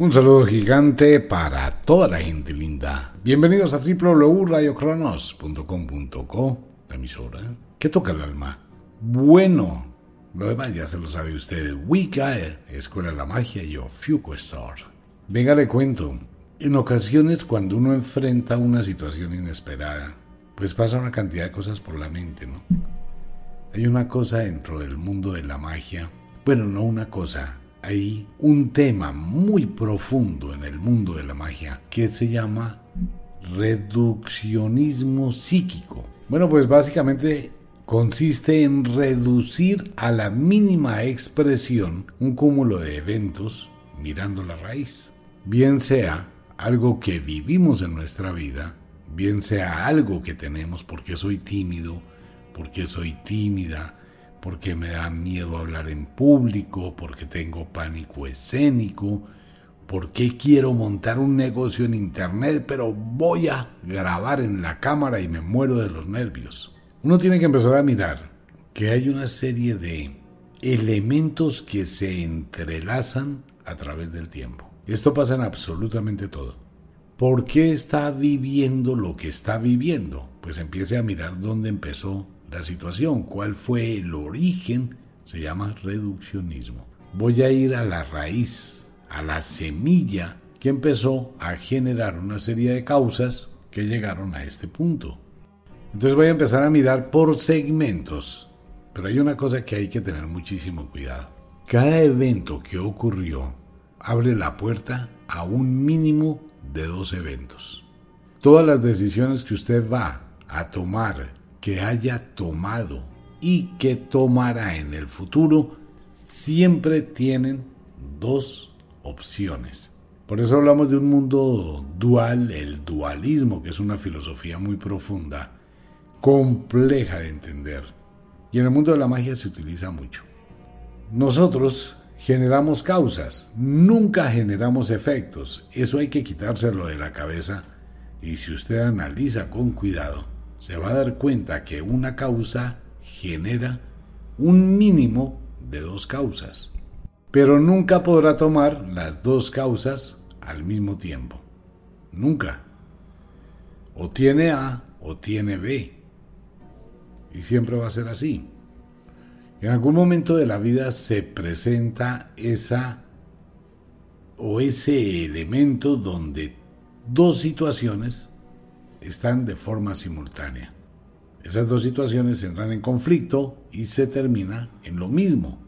Un saludo gigante para toda la gente linda. Bienvenidos a www.radiocronos.com.co, la emisora que toca el alma. Bueno, lo demás ya se lo sabe usted. Wicca, Escuela de la Magia y Ofiuco Store. Venga, le cuento. En ocasiones cuando uno enfrenta una situación inesperada, pues pasa una cantidad de cosas por la mente, ¿no? Hay una cosa dentro del mundo de la magia. Bueno, no una cosa, hay un tema muy profundo en el mundo de la magia que se llama reduccionismo psíquico. Bueno, pues básicamente consiste en reducir a la mínima expresión un cúmulo de eventos mirando la raíz. Bien sea algo que vivimos en nuestra vida, bien sea algo que tenemos porque soy tímido, porque soy tímida, porque me da miedo hablar en público, porque tengo pánico escénico, porque quiero montar un negocio en internet, pero voy a grabar en la cámara y me muero de los nervios. Uno tiene que empezar a mirar que hay una serie de elementos que se entrelazan a través del tiempo. Esto pasa en absolutamente todo. ¿Por qué está viviendo lo que está viviendo? Pues empiece a mirar dónde empezó la situación, cuál fue el origen, se llama reduccionismo. Voy a ir a la raíz, a la semilla que empezó a generar una serie de causas que llegaron a este punto. Entonces voy a empezar a mirar por segmentos, pero hay una cosa que hay que tener muchísimo cuidado. Cada evento que ocurrió abre la puerta a un mínimo de dos eventos. Todas las decisiones que usted va a tomar que haya tomado y que tomará en el futuro siempre tienen dos opciones. Por eso hablamos de un mundo dual, el dualismo, que es una filosofía muy profunda, compleja de entender. Y en el mundo de la magia se utiliza mucho. Nosotros generamos causas, nunca generamos efectos. Eso hay que quitárselo de la cabeza. Y si usted analiza con cuidado, se va a dar cuenta que una causa genera un mínimo de dos causas, pero nunca podrá tomar las dos causas al mismo tiempo. Nunca. O tiene A o tiene B. Y siempre va a ser así. En algún momento de la vida se presenta esa o ese elemento donde dos situaciones están de forma simultánea. Esas dos situaciones entran en conflicto y se termina en lo mismo,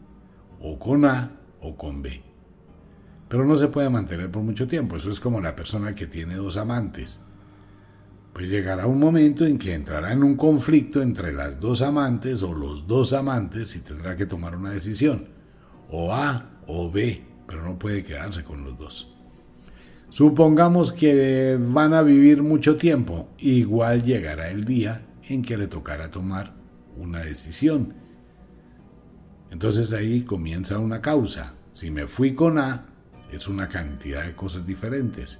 o con A o con B. Pero no se puede mantener por mucho tiempo, eso es como la persona que tiene dos amantes. Pues llegará un momento en que entrará en un conflicto entre las dos amantes o los dos amantes y tendrá que tomar una decisión, o A o B, pero no puede quedarse con los dos. Supongamos que van a vivir mucho tiempo, igual llegará el día en que le tocará tomar una decisión. Entonces ahí comienza una causa. Si me fui con A, es una cantidad de cosas diferentes.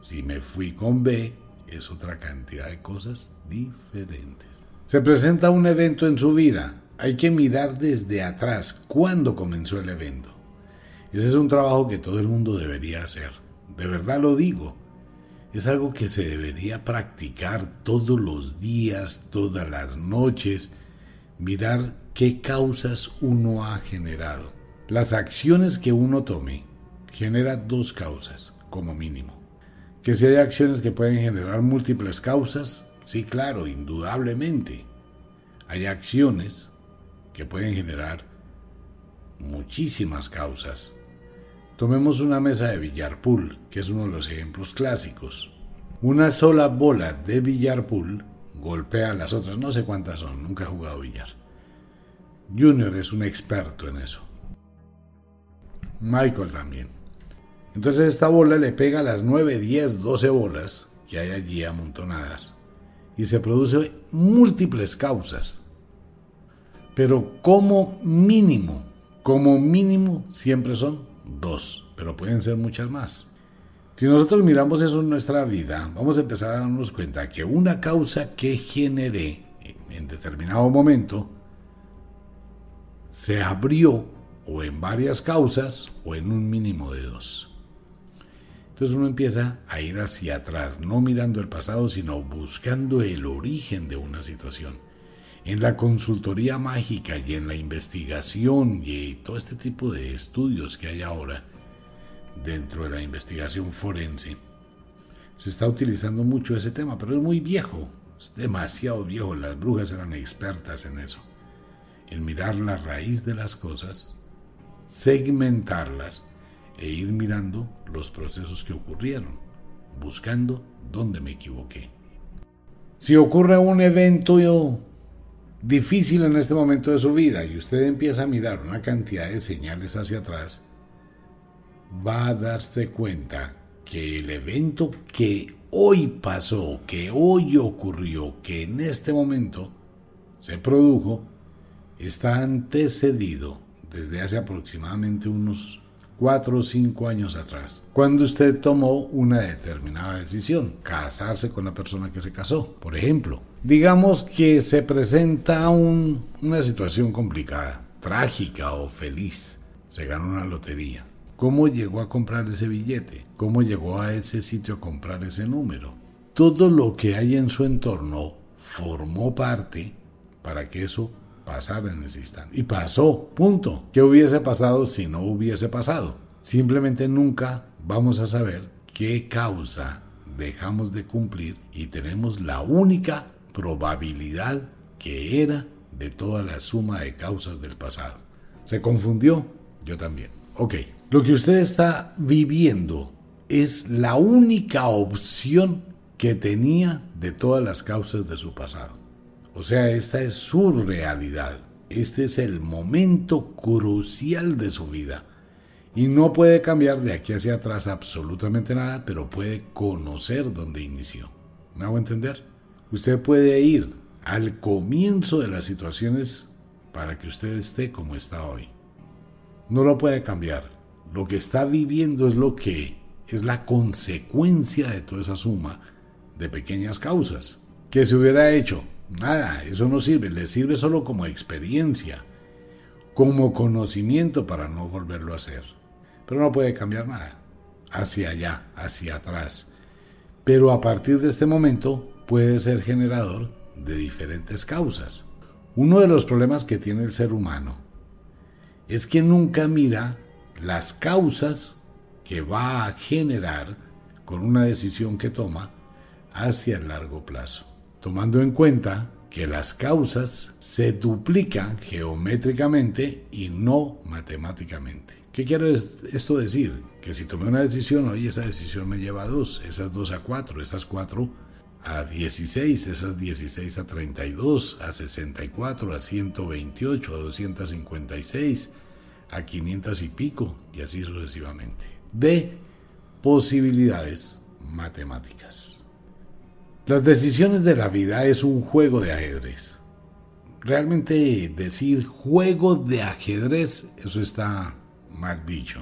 Si me fui con B, es otra cantidad de cosas diferentes. Se presenta un evento en su vida. Hay que mirar desde atrás cuándo comenzó el evento. Ese es un trabajo que todo el mundo debería hacer de verdad lo digo. Es algo que se debería practicar todos los días, todas las noches, mirar qué causas uno ha generado. Las acciones que uno tome genera dos causas, como mínimo. Que si hay acciones que pueden generar múltiples causas, sí, claro, indudablemente. Hay acciones que pueden generar muchísimas causas. Tomemos una mesa de billar pool, que es uno de los ejemplos clásicos. Una sola bola de billar pool golpea a las otras, no sé cuántas son, nunca he jugado billar. Junior es un experto en eso. Michael también. Entonces esta bola le pega a las 9, 10, 12 bolas que hay allí amontonadas y se produce múltiples causas. Pero como mínimo, como mínimo siempre son dos, pero pueden ser muchas más. Si nosotros miramos eso en nuestra vida, vamos a empezar a darnos cuenta que una causa que generé en determinado momento se abrió o en varias causas o en un mínimo de dos. Entonces uno empieza a ir hacia atrás, no mirando el pasado, sino buscando el origen de una situación. En la consultoría mágica y en la investigación y todo este tipo de estudios que hay ahora dentro de la investigación forense, se está utilizando mucho ese tema, pero es muy viejo, es demasiado viejo, las brujas eran expertas en eso, en mirar la raíz de las cosas, segmentarlas e ir mirando los procesos que ocurrieron, buscando dónde me equivoqué. Si ocurre un evento difícil en este momento de su vida y usted empieza a mirar una cantidad de señales hacia atrás, va a darse cuenta que el evento que hoy pasó, que hoy ocurrió, que en este momento se produjo, está antecedido desde hace aproximadamente unos cuatro o cinco años atrás, cuando usted tomó una determinada decisión, casarse con la persona que se casó, por ejemplo. Digamos que se presenta una situación complicada, trágica o feliz, se gana una lotería. ¿Cómo llegó a comprar ese billete? ¿Cómo llegó a ese sitio a comprar ese número? Todo lo que hay en su entorno formó parte para que eso pasar en ese instante. Y pasó, punto. ¿Qué hubiese pasado si no hubiese pasado? Simplemente nunca vamos a saber qué causa dejamos de cumplir y tenemos la única probabilidad que era de toda la suma de causas del pasado. ¿Se confundió? Yo también. Ok, lo que usted está viviendo es la única opción que tenía de todas las causas de su pasado. O sea, esta es su realidad. Este es el momento crucial de su vida. Y no puede cambiar de aquí hacia atrás absolutamente nada, pero puede conocer dónde inició. ¿Me hago entender? Usted puede ir al comienzo de las situaciones para que usted esté como está hoy. No lo puede cambiar. Lo que está viviendo es lo que es la consecuencia de toda esa suma de pequeñas causas. que se hubiera hecho? Nada, eso no sirve, le sirve solo como experiencia, como conocimiento para no volverlo a hacer. Pero no puede cambiar nada, hacia allá, hacia atrás. Pero a partir de este momento puede ser generador de diferentes causas. Uno de los problemas que tiene el ser humano es que nunca mira las causas que va a generar con una decisión que toma hacia el largo plazo tomando en cuenta que las causas se duplican geométricamente y no matemáticamente. ¿Qué quiere esto decir? Que si tomé una decisión, hoy esa decisión me lleva a 2, esas 2 a 4, esas 4 a 16, esas 16 a 32, a 64, a 128, a 256, a 500 y pico, y así sucesivamente. De posibilidades matemáticas. Las decisiones de la vida es un juego de ajedrez. Realmente decir juego de ajedrez, eso está mal dicho.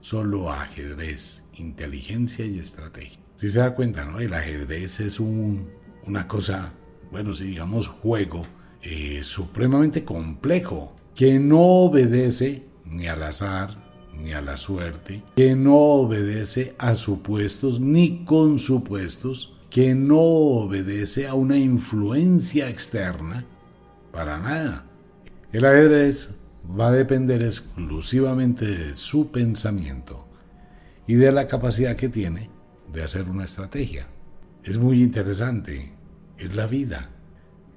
Solo ajedrez, inteligencia y estrategia. Si se da cuenta, ¿no? El ajedrez es un, una cosa, bueno, si digamos juego, eh, supremamente complejo, que no obedece ni al azar, ni a la suerte, que no obedece a supuestos ni con supuestos, que no obedece a una influencia externa para nada. El ajedrez va a depender exclusivamente de su pensamiento y de la capacidad que tiene de hacer una estrategia. Es muy interesante, es la vida.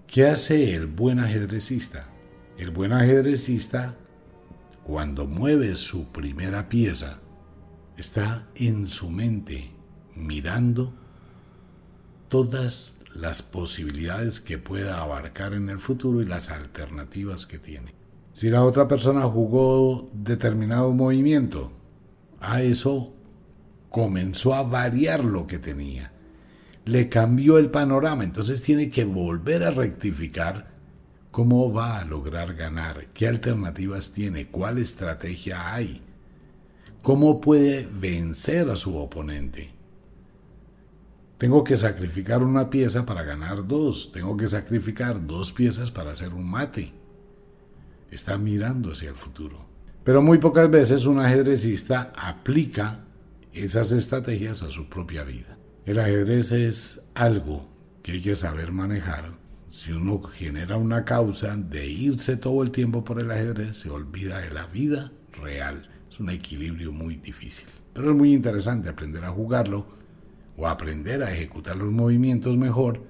¿Qué hace el buen ajedrecista? El buen ajedrecista, cuando mueve su primera pieza, está en su mente mirando todas las posibilidades que pueda abarcar en el futuro y las alternativas que tiene. Si la otra persona jugó determinado movimiento, a eso comenzó a variar lo que tenía. Le cambió el panorama, entonces tiene que volver a rectificar cómo va a lograr ganar, qué alternativas tiene, cuál estrategia hay, cómo puede vencer a su oponente. Tengo que sacrificar una pieza para ganar dos. Tengo que sacrificar dos piezas para hacer un mate. Está mirando hacia el futuro. Pero muy pocas veces un ajedrecista aplica esas estrategias a su propia vida. El ajedrez es algo que hay que saber manejar. Si uno genera una causa de irse todo el tiempo por el ajedrez, se olvida de la vida real. Es un equilibrio muy difícil. Pero es muy interesante aprender a jugarlo o aprender a ejecutar los movimientos mejor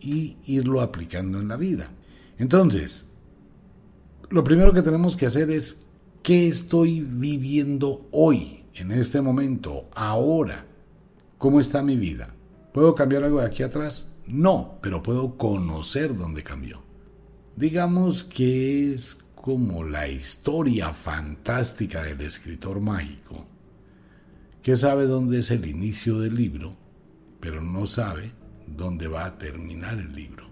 y irlo aplicando en la vida. Entonces, lo primero que tenemos que hacer es qué estoy viviendo hoy, en este momento, ahora. ¿Cómo está mi vida? ¿Puedo cambiar algo de aquí atrás? No, pero puedo conocer dónde cambió. Digamos que es como la historia fantástica del escritor mágico, que sabe dónde es el inicio del libro, pero no sabe dónde va a terminar el libro.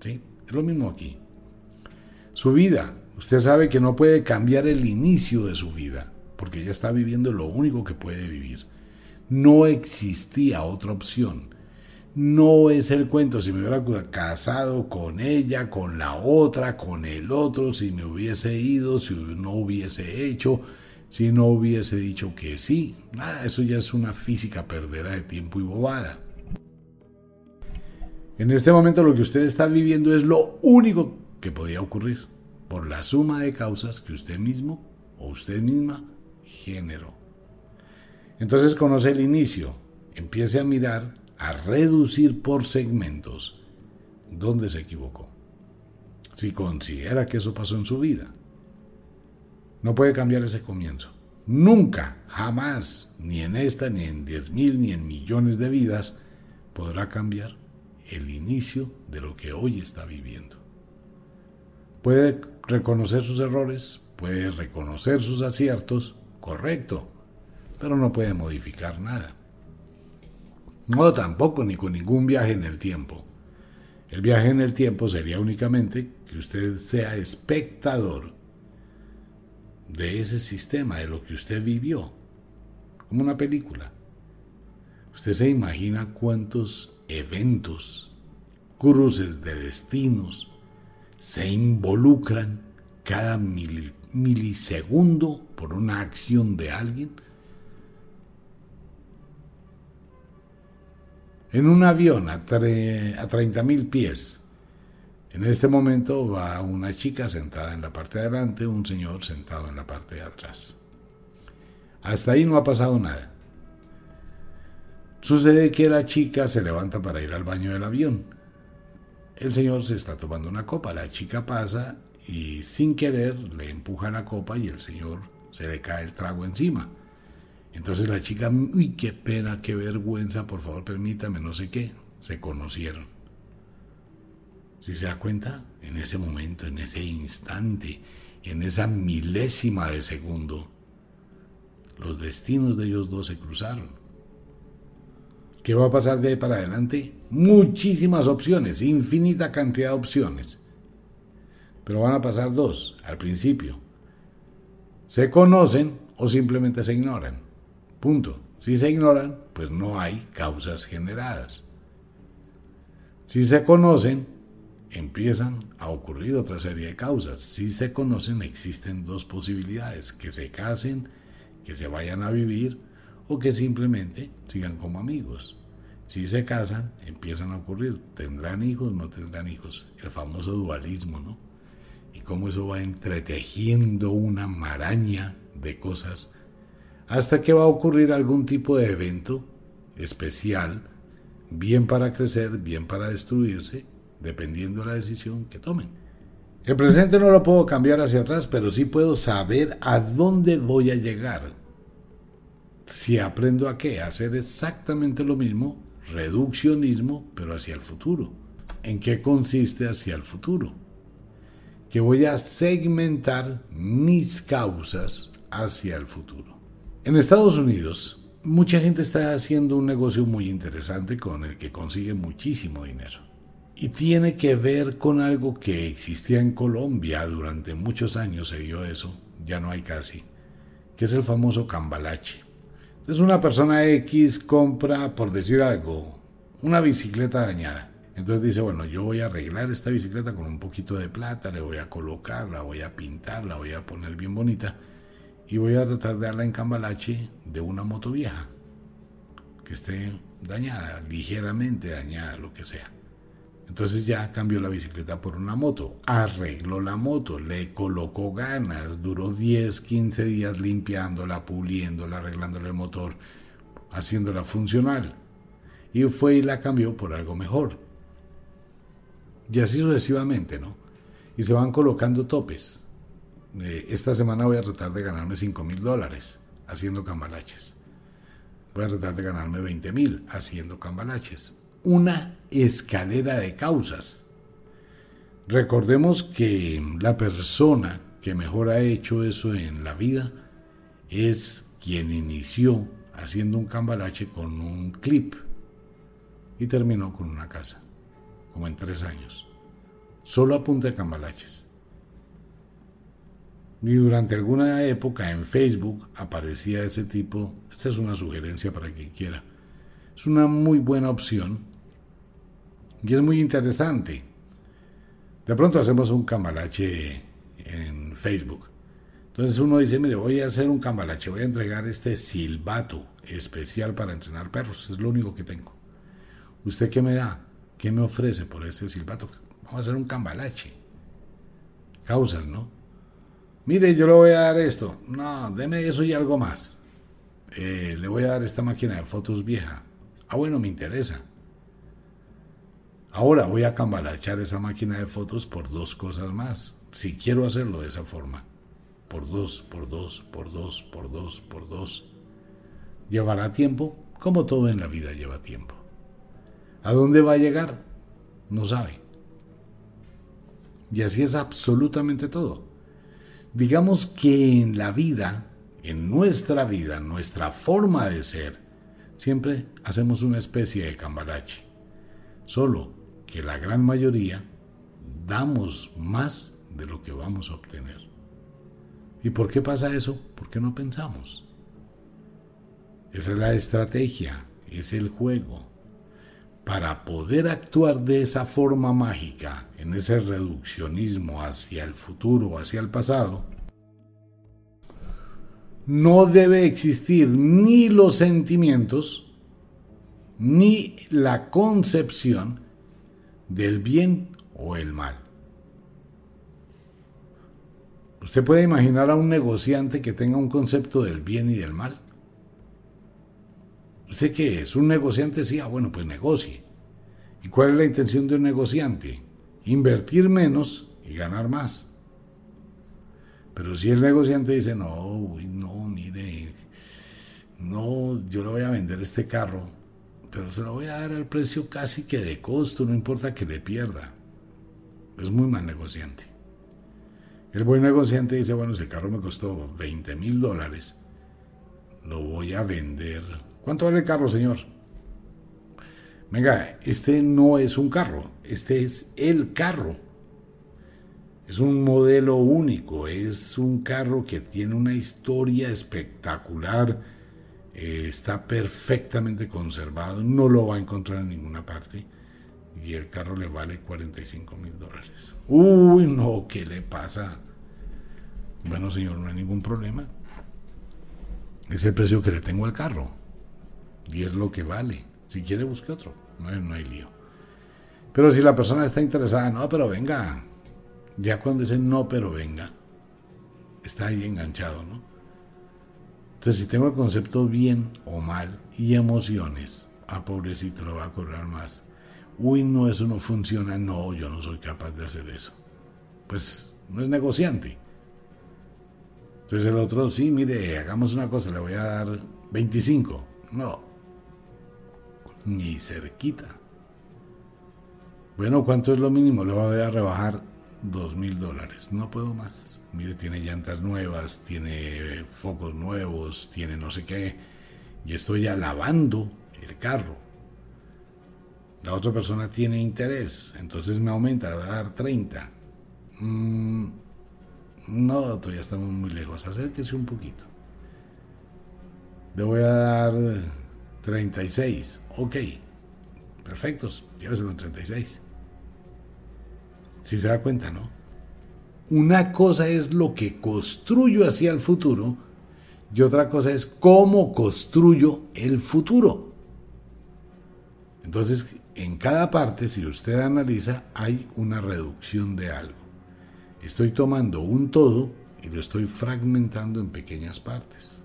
¿Sí? Es lo mismo aquí. Su vida, usted sabe que no puede cambiar el inicio de su vida, porque ya está viviendo lo único que puede vivir. No existía otra opción. No es el cuento si me hubiera casado con ella, con la otra, con el otro, si me hubiese ido, si no hubiese hecho, si no hubiese dicho que sí. Nada, eso ya es una física perdera de tiempo y bobada. En este momento lo que usted está viviendo es lo único que podía ocurrir por la suma de causas que usted mismo o usted misma generó. Entonces conoce el inicio, empiece a mirar a reducir por segmentos dónde se equivocó. Si considera que eso pasó en su vida, no puede cambiar ese comienzo. Nunca, jamás, ni en esta, ni en diez mil, ni en millones de vidas, podrá cambiar el inicio de lo que hoy está viviendo. Puede reconocer sus errores, puede reconocer sus aciertos, correcto, pero no puede modificar nada. No tampoco ni con ningún viaje en el tiempo. El viaje en el tiempo sería únicamente que usted sea espectador de ese sistema, de lo que usted vivió, como una película. Usted se imagina cuántos eventos, cruces de destinos, se involucran cada milisegundo por una acción de alguien en un avión a, a 30.000 pies. En este momento va una chica sentada en la parte de adelante, un señor sentado en la parte de atrás. Hasta ahí no ha pasado nada. Sucede que la chica se levanta para ir al baño del avión. El señor se está tomando una copa, la chica pasa y sin querer le empuja la copa y el señor se le cae el trago encima. Entonces la chica, uy, qué pena, qué vergüenza, por favor permítame, no sé qué. Se conocieron. Si se da cuenta, en ese momento, en ese instante, en esa milésima de segundo, los destinos de ellos dos se cruzaron. ¿Qué va a pasar de ahí para adelante? Muchísimas opciones, infinita cantidad de opciones. Pero van a pasar dos al principio. Se conocen o simplemente se ignoran. Punto. Si se ignoran, pues no hay causas generadas. Si se conocen, empiezan a ocurrir otra serie de causas. Si se conocen, existen dos posibilidades, que se casen, que se vayan a vivir o que simplemente sigan como amigos. Si se casan, empiezan a ocurrir, tendrán hijos, no tendrán hijos, el famoso dualismo, ¿no? Y cómo eso va entretejiendo una maraña de cosas hasta que va a ocurrir algún tipo de evento especial, bien para crecer, bien para destruirse, dependiendo de la decisión que tomen. El presente no lo puedo cambiar hacia atrás, pero sí puedo saber a dónde voy a llegar. Si aprendo a qué, hacer exactamente lo mismo, reduccionismo, pero hacia el futuro. ¿En qué consiste hacia el futuro? Que voy a segmentar mis causas hacia el futuro. En Estados Unidos, mucha gente está haciendo un negocio muy interesante con el que consigue muchísimo dinero. Y tiene que ver con algo que existía en Colombia durante muchos años, se dio eso, ya no hay casi, que es el famoso cambalache. Entonces una persona X compra, por decir algo, una bicicleta dañada. Entonces dice, bueno, yo voy a arreglar esta bicicleta con un poquito de plata, le voy a colocar, la voy a pintar, la voy a poner bien bonita y voy a tratar de darla en cambalache de una moto vieja que esté dañada, ligeramente dañada, lo que sea. Entonces ya cambió la bicicleta por una moto, arregló la moto, le colocó ganas, duró 10, 15 días limpiándola, puliéndola, arreglándole el motor, haciéndola funcional. Y fue y la cambió por algo mejor. Y así sucesivamente, ¿no? Y se van colocando topes. Eh, esta semana voy a tratar de ganarme 5 mil dólares haciendo cambalaches. Voy a tratar de ganarme 20 mil haciendo cambalaches. Una escalera de causas. Recordemos que la persona que mejor ha hecho eso en la vida es quien inició haciendo un cambalache con un clip y terminó con una casa, como en tres años, solo a punta de cambalaches. Y durante alguna época en Facebook aparecía ese tipo, esta es una sugerencia para quien quiera, es una muy buena opción y es muy interesante. De pronto hacemos un cambalache en Facebook. Entonces uno dice, mire, voy a hacer un cambalache, voy a entregar este silbato especial para entrenar perros, es lo único que tengo. ¿Usted qué me da? ¿Qué me ofrece por ese silbato? Vamos a hacer un cambalache. Causas, ¿no? Mire, yo le voy a dar esto. No, deme eso y algo más. Eh, le voy a dar esta máquina de fotos vieja. Ah, bueno, me interesa. Ahora voy a cambalachar esa máquina de fotos por dos cosas más. Si quiero hacerlo de esa forma. Por dos, por dos, por dos, por dos, por dos. ¿Llevará tiempo? Como todo en la vida lleva tiempo. ¿A dónde va a llegar? No sabe. Y así es absolutamente todo. Digamos que en la vida, en nuestra vida, nuestra forma de ser, siempre hacemos una especie de cambalache. Solo que la gran mayoría damos más de lo que vamos a obtener. ¿Y por qué pasa eso? Porque no pensamos. Esa es la estrategia, es el juego. Para poder actuar de esa forma mágica, en ese reduccionismo hacia el futuro, hacia el pasado, no debe existir ni los sentimientos, ni la concepción del bien o el mal. ¿Usted puede imaginar a un negociante que tenga un concepto del bien y del mal? ¿Usted qué es? ¿Un negociante? Sí, ah, bueno, pues negocie. ¿Y cuál es la intención de un negociante? Invertir menos y ganar más. Pero si el negociante dice, no, no, mire, no, yo le voy a vender este carro, pero se lo voy a dar al precio casi que de costo, no importa que le pierda. Es muy mal negociante. El buen negociante dice, bueno, ese carro me costó 20 mil dólares, lo voy a vender ¿Cuánto vale el carro, señor? Venga, este no es un carro, este es el carro. Es un modelo único, es un carro que tiene una historia espectacular, eh, está perfectamente conservado, no lo va a encontrar en ninguna parte y el carro le vale 45 mil dólares. Uy, no, ¿qué le pasa? Bueno, señor, no hay ningún problema. Es el precio que le tengo al carro y es lo que vale. Si quiere, busque otro, no hay, no hay lío. Pero si la persona está interesada, no, pero venga, ya cuando dice no, pero venga, está ahí enganchado, ¿no? Entonces, si tengo el concepto bien o mal y emociones, ah, pobrecito, lo va a cobrar más. Uy, no, eso no funciona, no, yo no soy capaz de hacer eso. Pues no es negociante. Entonces el otro, sí, mire, hagamos una cosa, le voy a dar 25. No, ni cerquita. Bueno, ¿cuánto es lo mínimo? Le voy a rebajar dos mil dólares. No puedo más. Mire, tiene llantas nuevas, tiene focos nuevos, tiene no sé qué. Y estoy alabando el carro. La otra persona tiene interés, entonces me aumenta, le voy a dar 30. Mm, no, todavía estamos muy lejos. Acérquese un poquito. Le voy a dar 36. Ok. Perfectos. Lléveselo en 36. Si se da cuenta, ¿no? Una cosa es lo que construyo hacia el futuro y otra cosa es cómo construyo el futuro. Entonces, en cada parte, si usted analiza, hay una reducción de algo. Estoy tomando un todo y lo estoy fragmentando en pequeñas partes.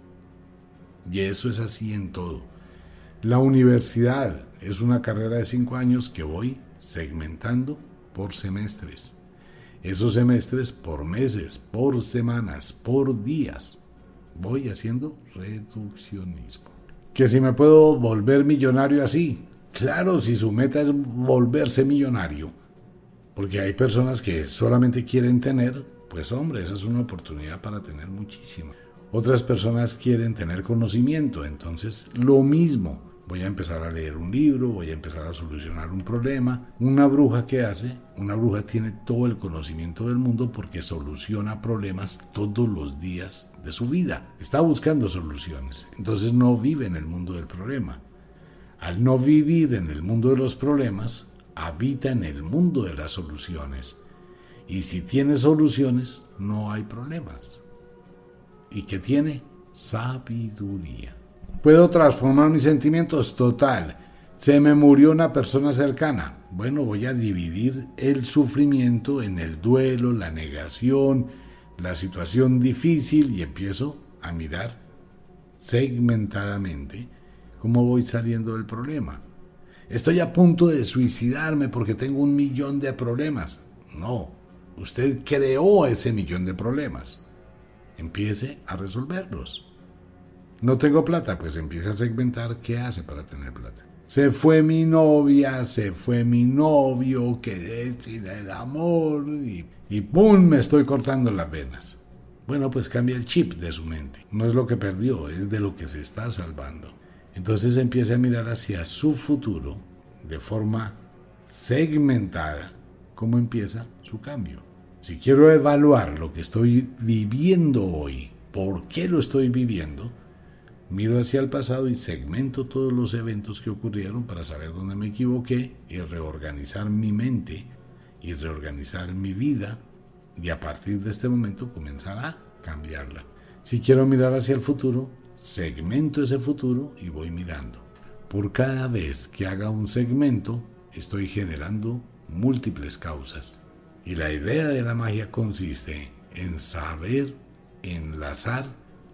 Y eso es así en todo. La universidad es una carrera de cinco años que voy segmentando por semestres. Esos semestres por meses, por semanas, por días. Voy haciendo reduccionismo. Que si me puedo volver millonario así. Claro, si su meta es volverse millonario. Porque hay personas que solamente quieren tener, pues hombre, esa es una oportunidad para tener muchísimo. Otras personas quieren tener conocimiento, entonces lo mismo voy a empezar a leer un libro, voy a empezar a solucionar un problema. Una bruja que hace, una bruja tiene todo el conocimiento del mundo porque soluciona problemas todos los días de su vida. Está buscando soluciones, entonces no vive en el mundo del problema. Al no vivir en el mundo de los problemas, habita en el mundo de las soluciones. Y si tiene soluciones, no hay problemas. ¿Y qué tiene? Sabiduría. ¿Puedo transformar mis sentimientos? Total. Se me murió una persona cercana. Bueno, voy a dividir el sufrimiento en el duelo, la negación, la situación difícil y empiezo a mirar segmentadamente cómo voy saliendo del problema. Estoy a punto de suicidarme porque tengo un millón de problemas. No, usted creó ese millón de problemas. Empiece a resolverlos. No tengo plata, pues empieza a segmentar qué hace para tener plata. Se fue mi novia, se fue mi novio, quedé sin el amor y, y ¡pum! me estoy cortando las venas. Bueno, pues cambia el chip de su mente. No es lo que perdió, es de lo que se está salvando. Entonces empieza a mirar hacia su futuro de forma segmentada, cómo empieza su cambio. Si quiero evaluar lo que estoy viviendo hoy, por qué lo estoy viviendo, miro hacia el pasado y segmento todos los eventos que ocurrieron para saber dónde me equivoqué y reorganizar mi mente y reorganizar mi vida y a partir de este momento comenzar a cambiarla. Si quiero mirar hacia el futuro, segmento ese futuro y voy mirando. Por cada vez que haga un segmento, estoy generando múltiples causas. Y la idea de la magia consiste en saber enlazar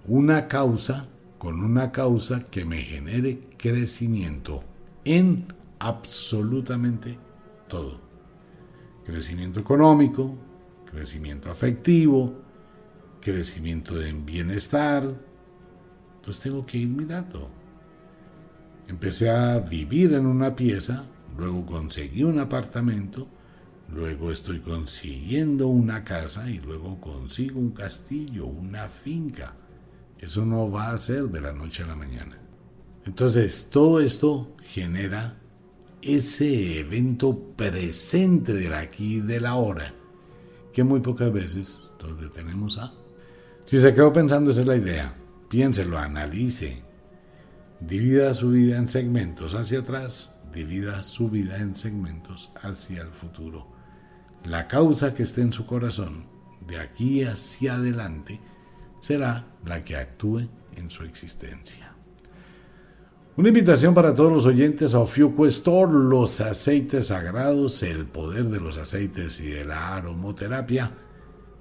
una causa con una causa que me genere crecimiento en absolutamente todo. Crecimiento económico, crecimiento afectivo, crecimiento en bienestar. Pues tengo que ir mirando. Empecé a vivir en una pieza, luego conseguí un apartamento, luego estoy consiguiendo una casa y luego consigo un castillo, una finca. Eso no va a ser de la noche a la mañana. Entonces, todo esto genera ese evento presente del aquí y del ahora, que muy pocas veces nos detenemos a. Si se quedó pensando, esa es la idea. Piénselo, analice. Divida su vida en segmentos hacia atrás, divida su vida en segmentos hacia el futuro. La causa que esté en su corazón, de aquí hacia adelante, será la que actúe en su existencia. Una invitación para todos los oyentes a Ofiuco Store, los aceites sagrados, el poder de los aceites y de la aromoterapia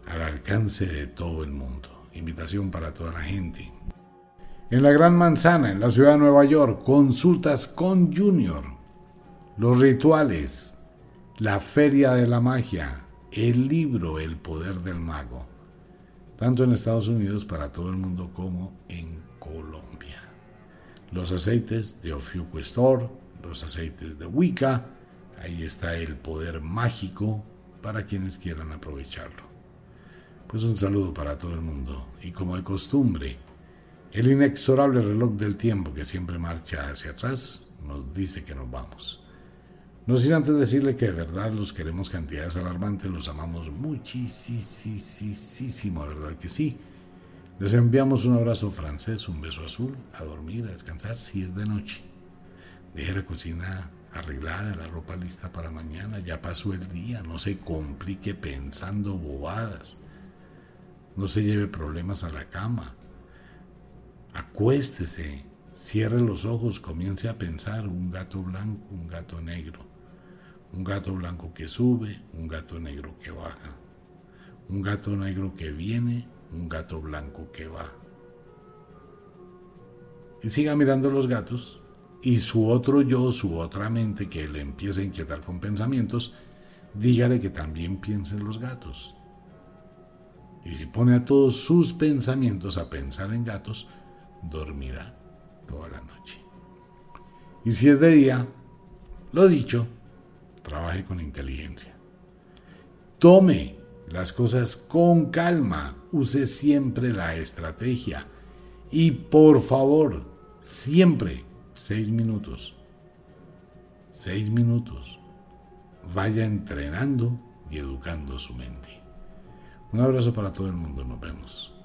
al alcance de todo el mundo. Invitación para toda la gente. En la Gran Manzana, en la ciudad de Nueva York, consultas con Junior, los rituales, la feria de la magia, el libro El poder del mago tanto en Estados Unidos para todo el mundo como en Colombia. Los aceites de Ofiuco Store, los aceites de Wicca, ahí está el poder mágico para quienes quieran aprovecharlo. Pues un saludo para todo el mundo y como de costumbre, el inexorable reloj del tiempo que siempre marcha hacia atrás nos dice que nos vamos. No sin antes decirle que de verdad los queremos cantidades alarmantes, los amamos muchísimo, verdad que sí. Les enviamos un abrazo francés, un beso azul, a dormir, a descansar si es de noche. Deje la cocina arreglada, la ropa lista para mañana, ya pasó el día, no se complique pensando bobadas, no se lleve problemas a la cama. Acuéstese, cierre los ojos, comience a pensar un gato blanco, un gato negro. Un gato blanco que sube, un gato negro que baja. Un gato negro que viene, un gato blanco que va. Y siga mirando los gatos y su otro yo, su otra mente que le empieza a inquietar con pensamientos, dígale que también piense en los gatos. Y si pone a todos sus pensamientos a pensar en gatos, dormirá toda la noche. Y si es de día, lo dicho, trabaje con inteligencia. Tome las cosas con calma, use siempre la estrategia y por favor, siempre seis minutos. Seis minutos. Vaya entrenando y educando su mente. Un abrazo para todo el mundo, nos vemos.